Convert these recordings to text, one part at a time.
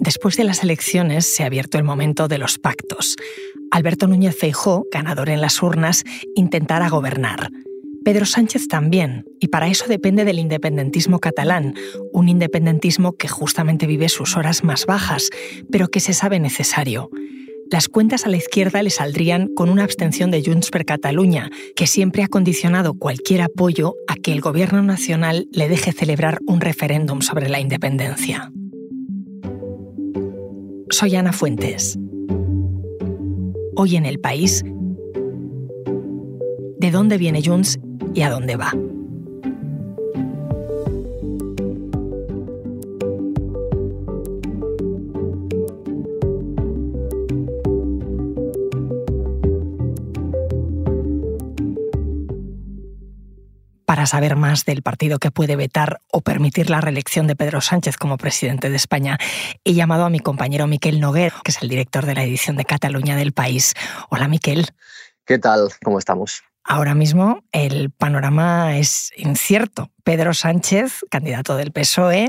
Después de las elecciones se ha abierto el momento de los pactos. Alberto Núñez Feijó, ganador en las urnas, intentará gobernar. Pedro Sánchez también, y para eso depende del independentismo catalán, un independentismo que justamente vive sus horas más bajas, pero que se sabe necesario. Las cuentas a la izquierda le saldrían con una abstención de Junts per Catalunya, que siempre ha condicionado cualquier apoyo a que el gobierno nacional le deje celebrar un referéndum sobre la independencia. Soy Ana Fuentes. Hoy en el país, ¿de dónde viene Junts y a dónde va? Saber más del partido que puede vetar o permitir la reelección de Pedro Sánchez como presidente de España, he llamado a mi compañero Miquel Noguer, que es el director de la edición de Cataluña del País. Hola, Miquel. ¿Qué tal? ¿Cómo estamos? Ahora mismo el panorama es incierto. Pedro Sánchez, candidato del PSOE,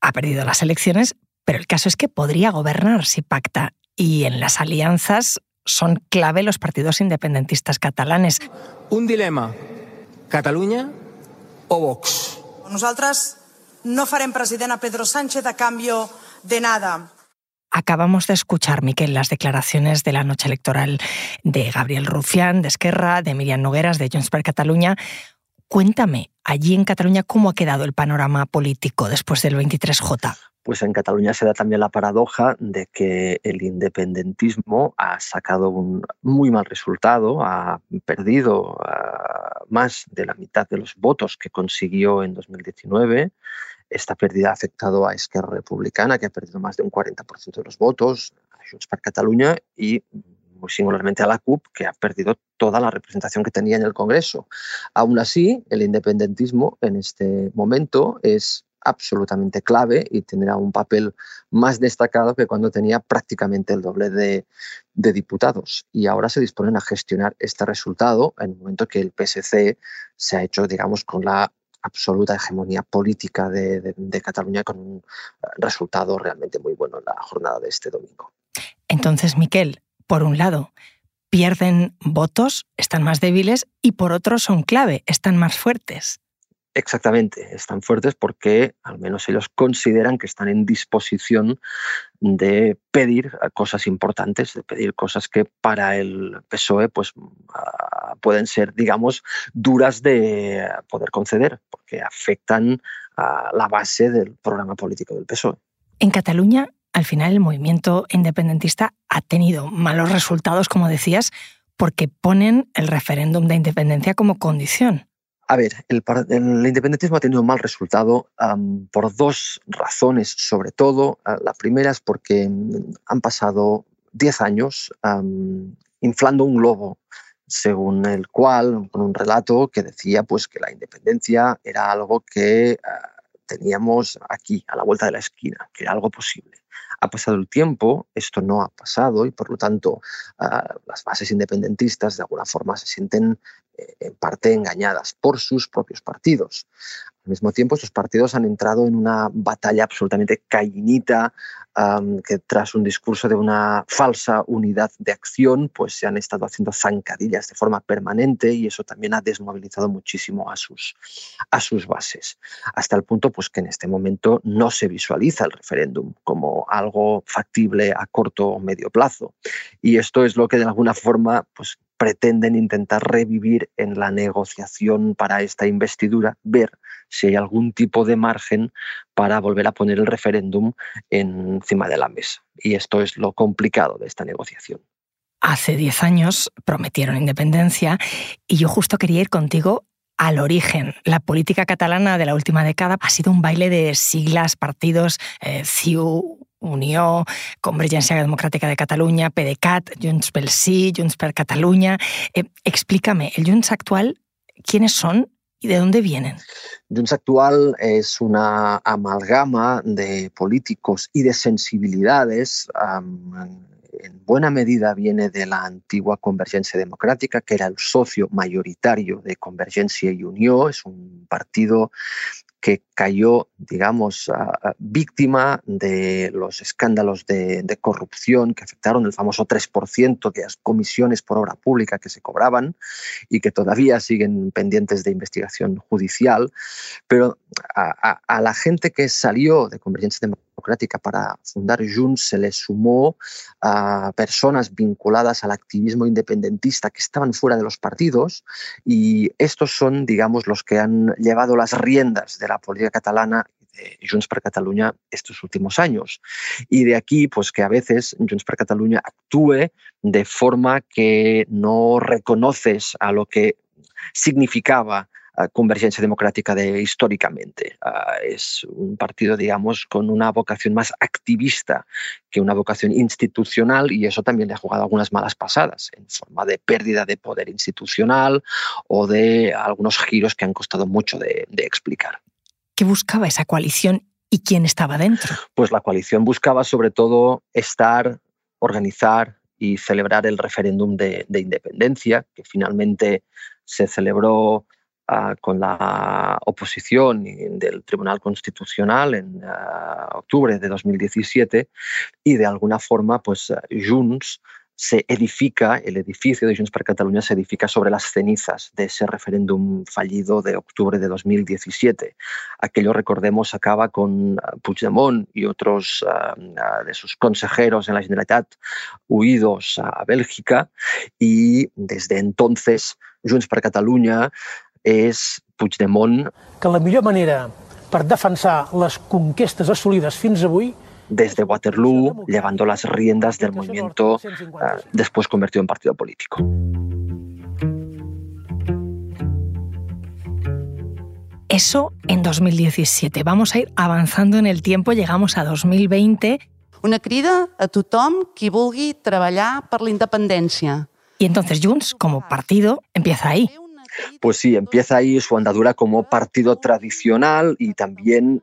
ha perdido las elecciones, pero el caso es que podría gobernar si pacta. Y en las alianzas son clave los partidos independentistas catalanes. Un dilema Catalunya o Vox? Nosaltres no farem president a Pedro Sánchez a cambio de nada. Acabamos de escuchar, Miquel, las declaraciones de la noche electoral de Gabriel Rufián, de Esquerra, de Miriam Nogueras, de Junts per Catalunya. Cuéntame, allí en Cataluña, ¿cómo ha quedado el panorama político después del 23J? Pues en Cataluña se da también la paradoja de que el independentismo ha sacado un muy mal resultado, ha perdido ah, más de la mitad de los votos que consiguió en 2019. Esta pérdida ha afectado a Esquerra Republicana, que ha perdido más de un 40% de los votos, a Junts per Catalunya y muy singularmente a la CUP, que ha perdido toda la representación que tenía en el Congreso. Aún así, el independentismo en este momento es absolutamente clave y tendrá un papel más destacado que cuando tenía prácticamente el doble de, diputados. Y ahora se disponen a gestionar este resultado en el momento que el PSC se ha hecho, digamos, con la absoluta hegemonía política de, de, Cataluña con un resultado realmente muy bueno en la jornada de este domingo. Entonces, Miquel, por un lado, pierden votos, están más débiles, y por otro son clave, están más fuertes. Exactamente, están fuertes porque al menos ellos consideran que están en disposición de pedir cosas importantes, de pedir cosas que para el PSOE pues, ah, pueden ser, digamos, duras de poder conceder, porque afectan a la base del programa político del PSOE. En Cataluña, al final, el movimiento independentista ha tenido malos resultados, como decías, porque ponen el referéndum de independencia como condición. A ver, el, independentismo ha tenido un mal resultado por dos razones, sobre todo. Ah, la primera es porque mm, han pasado 10 años inflando un globo, según el cual, con un relato que decía pues, que la independencia era algo que ah, teníamos aquí, a la vuelta de la esquina, que era algo posible. Ha pasado el tiempo, esto no ha pasado y por lo tanto ah, las bases independentistas de alguna forma se sienten eh, en parte engañadas por sus propios partidos. Al mismo tiempo, estos partidos han entrado en una batalla absolutamente cainita, que tras un discurso de una falsa unidad de acción, pues se han estado haciendo zancadillas de forma permanente y eso también ha desmovilizado muchísimo a sus, a sus bases. Hasta el punto pues, que en este momento no se visualiza el referéndum como algo factible a corto o medio plazo. Y esto es lo que de alguna forma pues, pretenden intentar revivir en la negociación para esta investidura, ver si hay algún tipo de margen para volver a poner el referéndum encima de la mesa. Y esto es lo complicado de esta negociación. Hace 10 años prometieron independencia y yo justo quería ir contigo al origen. La política catalana de la última década ha sido un baile de siglas, partidos, eh, CIU, Unió, Convergencia Democrática de Cataluña, PDeCAT, Junts pel Sí, Junts per Catalunya. Eh, explícame, ¿el Junts actual quiénes son y de dónde vienen? Junts actual es una amalgama de políticos y de sensibilidades. en buena medida viene de la antigua Convergencia Democrática, que era el socio mayoritario de Convergencia y Unió. Es un partido que cayó, digamos, víctima de los escándalos de, corrupción que afectaron el famoso 3% de las comisiones por obra pública que se cobraban y que todavía siguen pendientes de investigación judicial. Pero a, la gente que salió de Convergencia Democrática para fundar Junts se le sumó a personas vinculadas al activismo independentista que estaban fuera de los partidos y estos son, digamos, los que han llevado las riendas de la política catalana de Junts per Catalunya estos últimos años. Y de aquí, pues que a veces Junts per Catalunya actúe de forma que no reconoces a lo que significaba Convergencia Democrática de históricamente. Ah, es un partido, digamos, con una vocación más activista que una vocación institucional y eso también le ha jugado algunas malas pasadas en forma de pérdida de poder institucional o de algunos giros que han costado mucho de, de explicar. ¿Qué buscaba esa coalición y quién estaba dentro? Pues la coalición buscaba sobre todo estar, organizar y celebrar el referéndum de, de independencia, que finalmente se celebró Ah, con la oposición del Tribunal Constitucional en ah, octubre de 2017 y de alguna forma pues Junts se edifica, el edificio de Junts per Catalunya se edifica sobre las cenizas de ese referéndum fallido de octubre de 2017. Aquello, recordemos, acaba con ah, Puigdemont y otros de sus consejeros en la Generalitat huidos a Bélgica y desde entonces Junts per Catalunya és Puigdemont. Que la millor manera per defensar les conquestes assolides fins avui desde Waterloo, llevando las riendas del movimiento uh, después convertido en partido político. Eso en 2017. Vamos a ir avanzando en el tiempo, llegamos a 2020. Una crida a tothom qui vulgui treballar per la independencia. Y entonces Junts, como partido, empieza ahí. Pues sí, empieza ahí su andadura como partido tradicional y también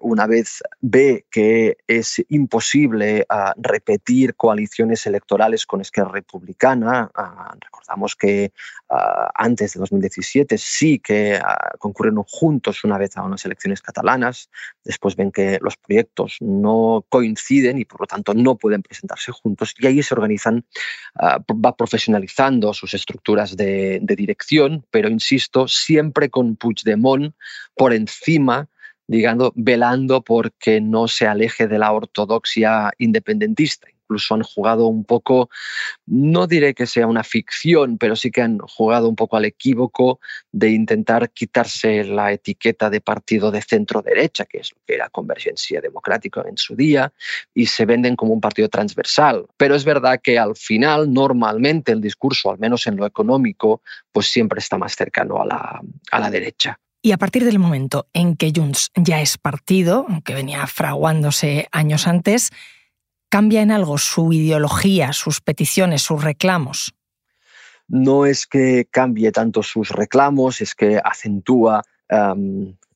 una vez ve que es imposible ah, repetir coaliciones electorales con Esquerra Republicana, ah, recordamos que ah, antes de 2017 sí que concurrieron juntos una vez a unas elecciones catalanas, después ven que los proyectos no coinciden y por lo tanto no pueden presentarse juntos y ahí se organizan, va profesionalizando sus estructuras de dirección pero insisto, siempre con Puigdemont por encima, digamos, velando porque no se aleje de la ortodoxia independentista incluso han jugado un poco, no diré que sea una ficción, pero sí que han jugado un poco al equívoco de intentar quitarse la etiqueta de partido de centro derecha, que es lo que era Convergencia Democrática en su día, y se venden como un partido transversal. Pero es verdad que al final, normalmente, el discurso, al menos en lo económico, pues siempre está más cercano a la, a la derecha. Y a partir del momento en que Junts ya es partido, aunque venía fraguándose años antes, ¿Cambia en algo su ideología, sus peticiones, sus reclamos? No es que cambie tanto sus reclamos, es que acentúa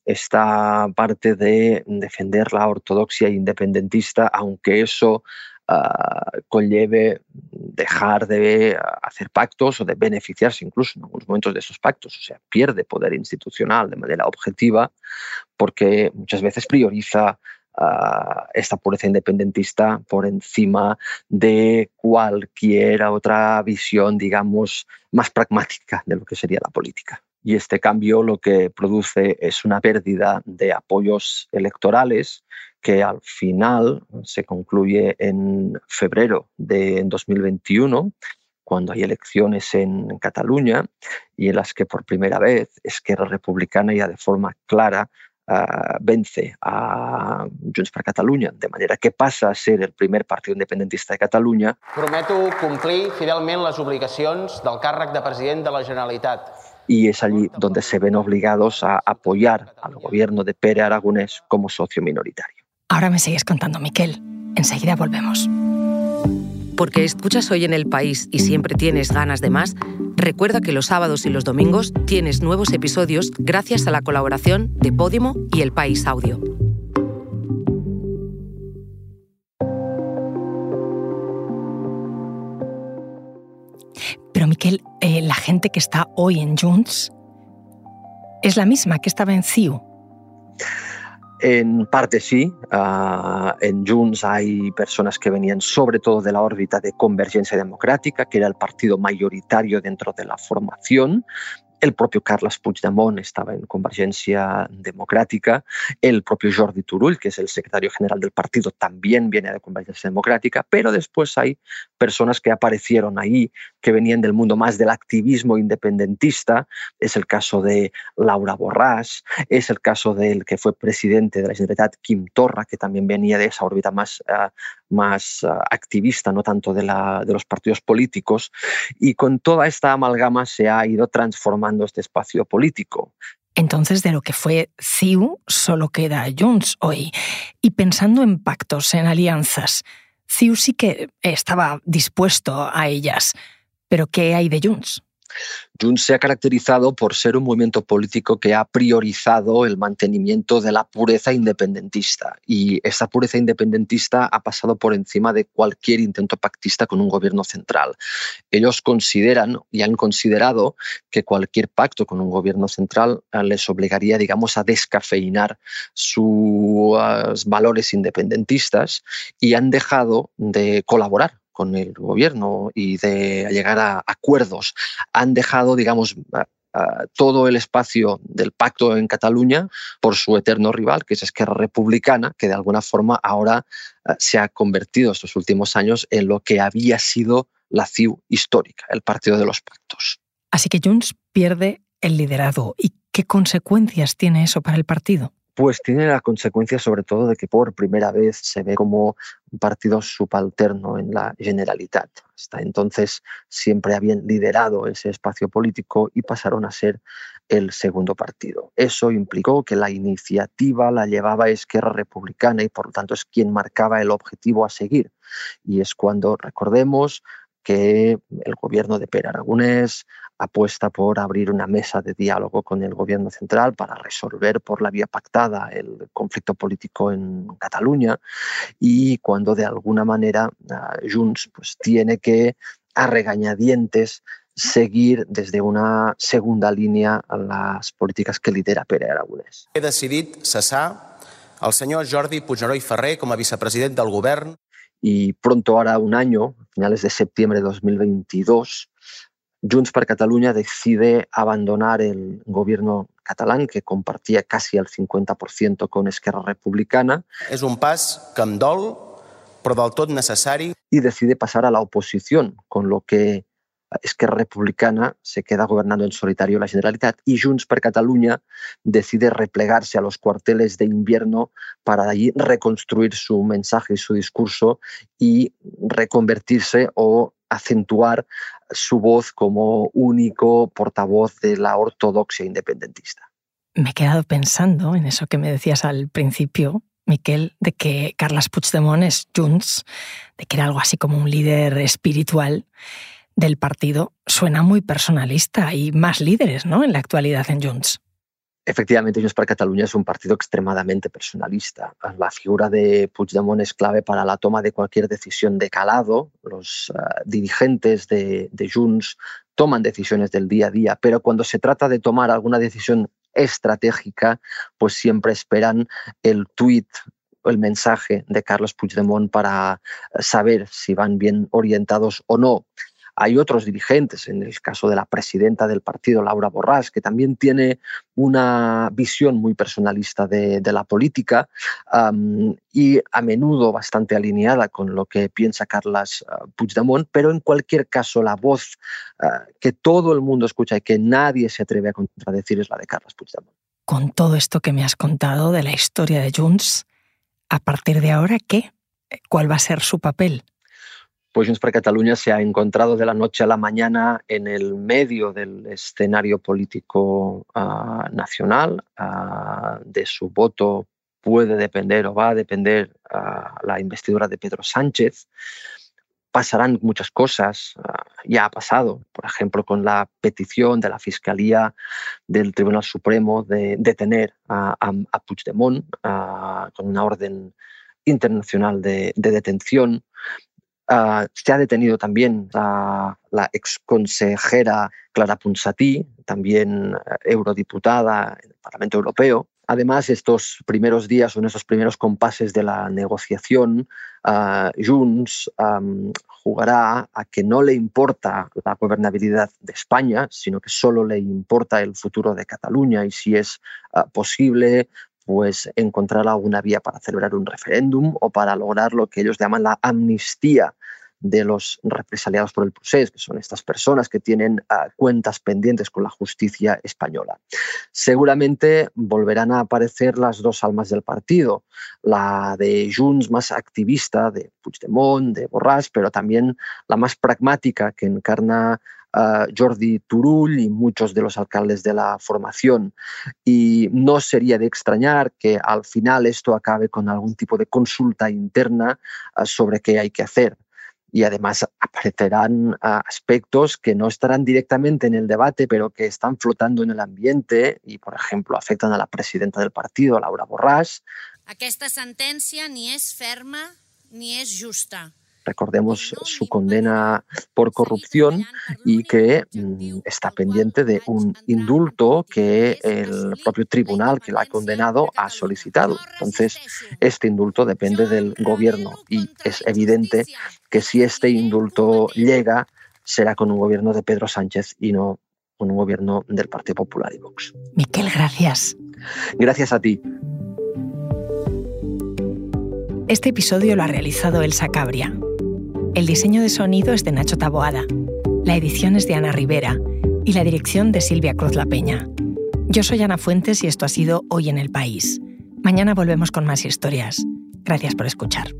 esta parte de defender la ortodoxia independentista, aunque eso ah, conlleve dejar de hacer pactos o de beneficiarse incluso en algunos momentos de esos pactos. O sea, pierde poder institucional de manera objetiva porque muchas veces prioriza esta pureza independentista por encima de cualquier otra visión, digamos, más pragmática de lo que sería la política. Y este cambio lo que produce es una pérdida de apoyos electorales que al final se concluye en febrero de 2021 cuando hay elecciones en Cataluña y en las que por primera vez Esquerra Republicana ya de forma clara uh, vence a Junts per Catalunya, de manera que passa a ser el primer partit independentista de Catalunya. Prometo complir fidelment les obligacions del càrrec de president de la Generalitat. Y es allí donde se ven obligados a apoyar al gobierno de Pere Aragonés como socio minoritario. Ahora me sigues contando, Miquel. Enseguida volvemos. Porque escuchas hoy en el país y siempre tienes ganas de más, Recuerda que los sábados y los domingos tienes nuevos episodios gracias a la colaboración de Podimo y El País Audio. Pero Miquel, eh, la gente que está hoy en Junts es la misma que estaba en CIU. En parte sí, uh, en Junts hay personas que venían sobre todo de la órbita de Convergencia Democrática, que era el partido mayoritario dentro de la formación, el propio Carles Puigdemont estaba en Convergencia Democrática, el propio Jordi Turull, que es el secretario general del partido, también viene de Convergencia Democrática, pero después hay personas que aparecieron ahí, que venían del mundo más del activismo independentista, es el caso de Laura Borràs, es el caso del que fue presidente de la Generalitat, Quim Torra, que también venía de esa órbita más, uh, más uh, activista, no tanto de, la, de los partidos políticos, y con toda esta amalgama se ha ido transformando este espacio político. Entonces, de lo que fue CIU, solo queda Junts hoy. Y pensando en pactos, en alianzas, CIU sí que estaba dispuesto a ellas. Pero ¿qué hay de Junts? Junts se ha caracterizado por ser un movimiento político que ha priorizado el mantenimiento de la pureza independentista y esa pureza independentista ha pasado por encima de cualquier intento pactista con un gobierno central. Ellos consideran y han considerado que cualquier pacto con un gobierno central eh, les obligaría, digamos, a descafeinar sus valores independentistas y han dejado de colaborar con el gobierno y de llegar a acuerdos. Han dejado, digamos, todo el espacio del pacto en Cataluña por su eterno rival, que es Esquerra Republicana, que de alguna forma ahora eh, se ha convertido estos últimos años en lo que había sido la CIU histórica, el partido de los pactos. Así que Junts pierde el liderazgo. ¿Y qué consecuencias tiene eso para el partido? Pues tiene la consecuencia sobre todo de que por primera vez se ve como un partido subalterno en la Generalitat. Hasta entonces siempre habían liderado ese espacio político y pasaron a ser el segundo partido. Eso implicó que la iniciativa la llevaba Esquerra Republicana y por lo tanto es quien marcaba el objetivo a seguir. Y es cuando, recordemos, que el gobierno de Per Aragonés apuesta por abrir una mesa de diálogo con el gobierno central para resolver por la vía pactada el conflicto político en Cataluña y cuando de alguna manera ah, Junts pues, tiene que a regañadientes seguir desde una segunda línea las políticas que lidera Pere Aragonès. He decidit cessar el senyor Jordi Puigneró i Ferrer com a vicepresident del govern y pronto ahora un año, finales de septiembre de 2022, Junts per Catalunya decide abandonar el gobierno catalán, que compartía casi el 50% con Esquerra Republicana. És un pas que em dol, però del tot necessari. Y decide pasar a la oposición, con lo que Esquerra Republicana se queda gobernando en solitario la Generalitat y Junts per Catalunya decide replegarse a los cuarteles de invierno para allí reconstruir su mensaje y su discurso y reconvertirse o acentuar su voz como único portavoz de la ortodoxia independentista. Me he quedado pensando en eso que me decías al principio, Miquel, de que Carles Puigdemont es Junts, de que era algo así como un líder espiritual del partido. Suena muy personalista. Hay más líderes ¿no? en la actualidad en Junts. Efectivamente, Junts per Catalunya es un partido extremadamente personalista. La figura de Puigdemont es clave para la toma de cualquier decisión de calado. Los uh, dirigentes de, de Junts toman decisiones del día a día, pero cuando se trata de tomar alguna decisión estratégica, pues siempre esperan el tuit el mensaje de Carlos Puigdemont para saber si van bien orientados o no. Hay otros dirigentes, en el caso de la presidenta del partido, Laura Borràs, que también tiene una visión muy personalista de, la política y a menudo bastante alineada con lo que piensa Carles uh, Puigdemont, pero en cualquier caso la voz uh, que todo el mundo escucha y que nadie se atreve a contradecir es la de Carles Puigdemont. Con todo esto que me has contado de la historia de Junts, ¿a partir de ahora qué? ¿Cuál va a ser su papel? Pues Junts per Catalunya se ha encontrado de la noche a la mañana en el medio del escenario político uh, nacional. Uh, de su voto puede depender o va a depender uh, la investidura de Pedro Sánchez. Pasarán muchas cosas, ya ha pasado, por ejemplo, con la petición de la Fiscalía del Tribunal Supremo de detener a, a, Puigdemont con una orden internacional de detención. Uh, se ha detenido también a la exconsejera Clara Ponsatí, también eurodiputada en el Parlamento Europeo. Además, estos primeros días o en estos primeros compases de la negociación, uh, Junts jugará a que no le importa la gobernabilidad de España, sino que solo le importa el futuro de Cataluña y si es uh, posible pues encontrar alguna vía para celebrar un referéndum o para lograr lo que ellos llaman la amnistía de los represaliados por el procés, que son estas personas que tienen uh, cuentas pendientes con la justicia española. Seguramente volverán a aparecer las dos almas del partido, la de Junts más activista, de Puigdemont, de Borràs, pero también la más pragmática que encarna Jordi Turull y muchos de los alcaldes de la formación. Y no sería de extrañar que al final esto acabe con algún tipo de consulta interna uh, sobre qué hay que hacer y además aparecerán ah, aspectos que no estarán directamente en el debate, pero que están flotando en el ambiente y, por ejemplo, afectan a la presidenta del partido, Laura Borràs. Aquesta sentència ni és ferma ni és justa. Recordemos su condena por corrupción y que mm, está pendiente de un indulto que el propio tribunal que la ha condenado ha solicitado. Entonces, este indulto depende del gobierno y es evidente que si este indulto llega, será con un gobierno de Pedro Sánchez y no con un gobierno del Partido Popular y Vox. Miquel, gracias. Gracias a ti. Este episodio lo ha realizado Elsa Cabria. El diseño de sonido es de Nacho Taboada, la edición es de Ana Rivera y la dirección de Silvia Cruz La Peña. Yo soy Ana Fuentes y esto ha sido Hoy en el País. Mañana volvemos con más historias. Gracias por escuchar.